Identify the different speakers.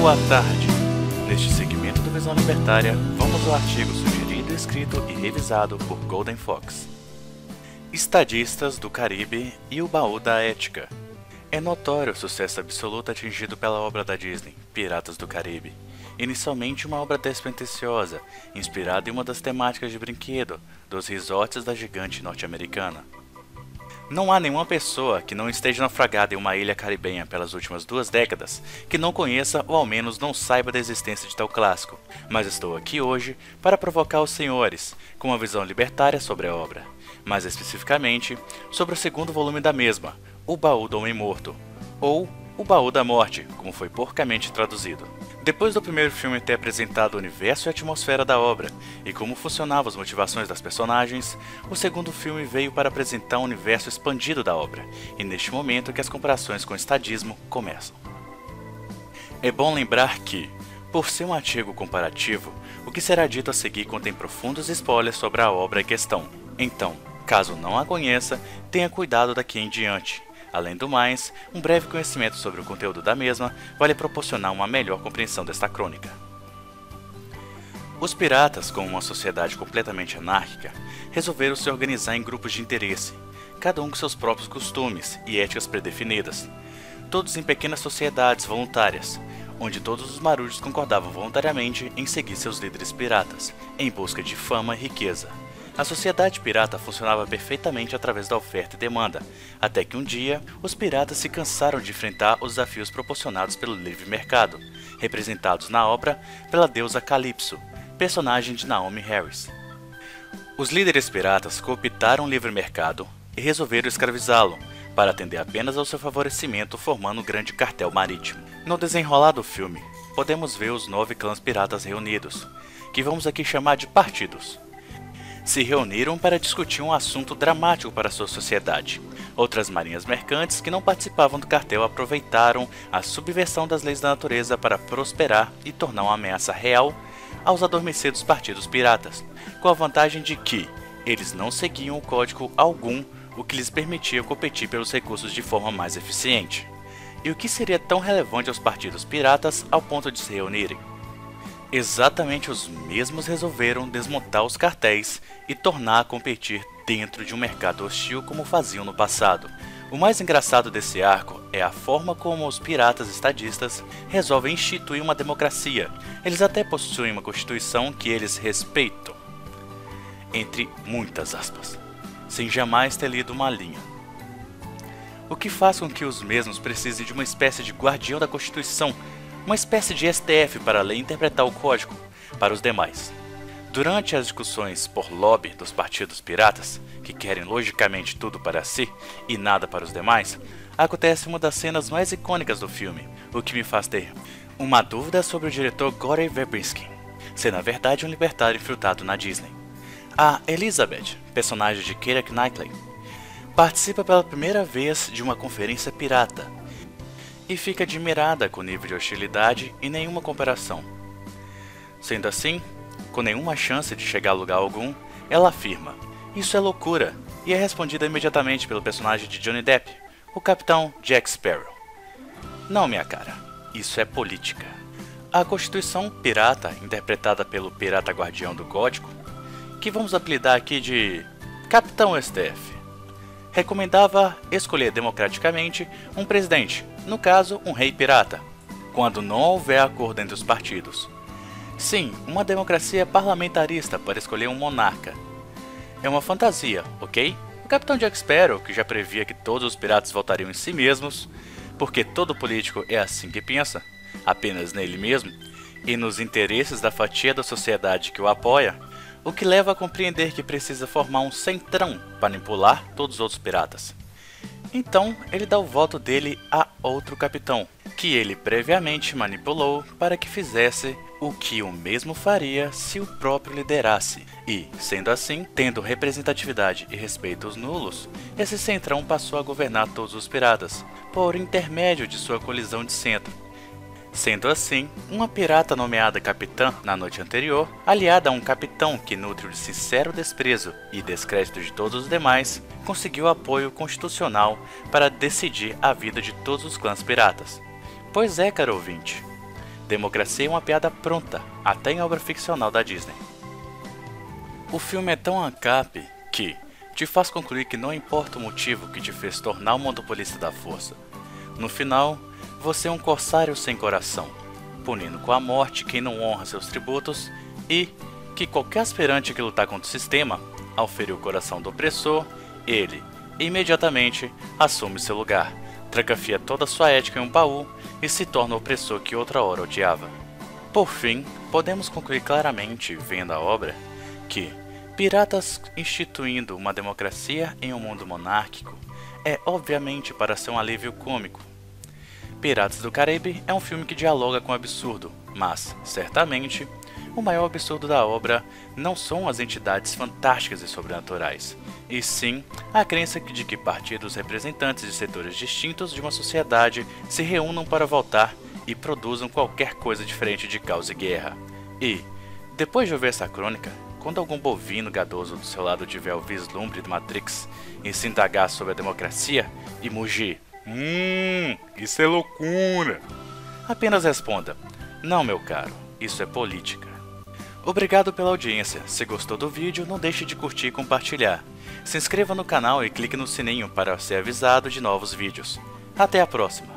Speaker 1: Boa tarde! Neste segmento do Visão Libertária, vamos ao artigo sugerido, escrito e revisado por Golden Fox. Estadistas do Caribe e o Baú da Ética. É notório o sucesso absoluto atingido pela obra da Disney, Piratas do Caribe. Inicialmente uma obra despretensiosa, inspirada em uma das temáticas de brinquedo dos resorts da gigante norte-americana. Não há nenhuma pessoa que não esteja naufragada em uma ilha caribenha pelas últimas duas décadas que não conheça ou ao menos não saiba da existência de tal clássico, mas estou aqui hoje para provocar os senhores com uma visão libertária sobre a obra, mais especificamente sobre o segundo volume da mesma, O Baú do Homem Morto, ou O Baú da Morte, como foi porcamente traduzido. Depois do primeiro filme ter apresentado o universo e a atmosfera da obra e como funcionavam as motivações das personagens, o segundo filme veio para apresentar um universo expandido da obra, e neste momento que as comparações com o estadismo começam. É bom lembrar que, por ser um artigo comparativo, o que será dito a seguir contém profundos spoilers sobre a obra em questão. Então, caso não a conheça, tenha cuidado daqui em diante. Além do mais, um breve conhecimento sobre o conteúdo da mesma vai lhe proporcionar uma melhor compreensão desta crônica. Os piratas, como uma sociedade completamente anárquica, resolveram se organizar em grupos de interesse, cada um com seus próprios costumes e éticas predefinidas, todos em pequenas sociedades voluntárias, onde todos os marujos concordavam voluntariamente em seguir seus líderes piratas, em busca de fama e riqueza. A sociedade pirata funcionava perfeitamente através da oferta e demanda, até que um dia os piratas se cansaram de enfrentar os desafios proporcionados pelo livre mercado, representados na obra pela deusa Calypso, personagem de Naomi Harris. Os líderes piratas cooptaram o livre mercado e resolveram escravizá-lo, para atender apenas ao seu favorecimento, formando um grande cartel marítimo. No desenrolar do filme, podemos ver os nove clãs piratas reunidos, que vamos aqui chamar de partidos se reuniram para discutir um assunto dramático para sua sociedade. Outras marinhas mercantes que não participavam do cartel aproveitaram a subversão das leis da natureza para prosperar e tornar uma ameaça real aos adormecidos partidos piratas, com a vantagem de que eles não seguiam o código algum, o que lhes permitia competir pelos recursos de forma mais eficiente. E o que seria tão relevante aos partidos piratas ao ponto de se reunirem? Exatamente os mesmos resolveram desmontar os cartéis e tornar a competir dentro de um mercado hostil como faziam no passado. O mais engraçado desse arco é a forma como os piratas estadistas resolvem instituir uma democracia. Eles até possuem uma constituição que eles respeitam. Entre muitas aspas. Sem jamais ter lido uma linha. O que faz com que os mesmos precisem de uma espécie de guardião da Constituição uma espécie de STF para ler e interpretar o código para os demais. Durante as discussões por lobby dos partidos piratas, que querem logicamente tudo para si e nada para os demais, acontece uma das cenas mais icônicas do filme, o que me faz ter uma dúvida sobre o diretor Gorey Verbinski, ser na verdade um libertário infiltrado na Disney. A Elizabeth, personagem de Keira Knightley, participa pela primeira vez de uma conferência pirata e fica admirada com o nível de hostilidade e nenhuma comparação. Sendo assim, com nenhuma chance de chegar a lugar algum, ela afirma: Isso é loucura, e é respondida imediatamente pelo personagem de Johnny Depp, o capitão Jack Sparrow. Não, minha cara, isso é política. A Constituição Pirata, interpretada pelo Pirata Guardião do Gótico, que vamos apelidar aqui de Capitão STF, recomendava escolher democraticamente um presidente, no caso, um rei pirata, quando não houver acordo entre os partidos. Sim, uma democracia parlamentarista para escolher um monarca. É uma fantasia, ok? O capitão Jack Sparrow, que já previa que todos os piratas voltariam em si mesmos, porque todo político é assim que pensa, apenas nele mesmo, e nos interesses da fatia da sociedade que o apoia, o que leva a compreender que precisa formar um centrão para manipular todos os outros piratas. Então ele dá o voto dele a outro capitão, que ele previamente manipulou para que fizesse o que o mesmo faria se o próprio liderasse. E, sendo assim, tendo representatividade e respeitos nulos, esse centrão passou a governar todos os piratas, por intermédio de sua colisão de centro, Sendo assim, uma pirata nomeada capitã na noite anterior, aliada a um capitão que nutre de sincero desprezo e descrédito de todos os demais, conseguiu apoio constitucional para decidir a vida de todos os clãs piratas. Pois é, caro ouvinte. democracia é uma piada pronta, até em obra ficcional da Disney. O filme é tão ancap que te faz concluir que não importa o motivo que te fez tornar o monopolista da força. No final, você é um corsário sem coração, punindo com a morte quem não honra seus tributos e que qualquer aspirante que lutar contra o sistema, ao ferir o coração do opressor, ele, imediatamente, assume seu lugar, trancafia toda sua ética em um baú e se torna o opressor que outra hora odiava. Por fim, podemos concluir claramente, vendo a obra, que Piratas instituindo uma democracia em um mundo monárquico é obviamente para ser um alívio cômico. Piratas do Caribe é um filme que dialoga com o absurdo, mas, certamente, o maior absurdo da obra não são as entidades fantásticas e sobrenaturais, e sim a crença de que partidos representantes de setores distintos de uma sociedade se reúnam para votar e produzam qualquer coisa diferente de caos e guerra. E, depois de ouvir essa crônica, quando algum bovino gadoso do seu lado tiver o vislumbre do Matrix e se indagar sobre a democracia e mugir, Hum, isso é loucura. Apenas responda: Não, meu caro, isso é política. Obrigado pela audiência. Se gostou do vídeo, não deixe de curtir e compartilhar. Se inscreva no canal e clique no sininho para ser avisado de novos vídeos. Até a próxima!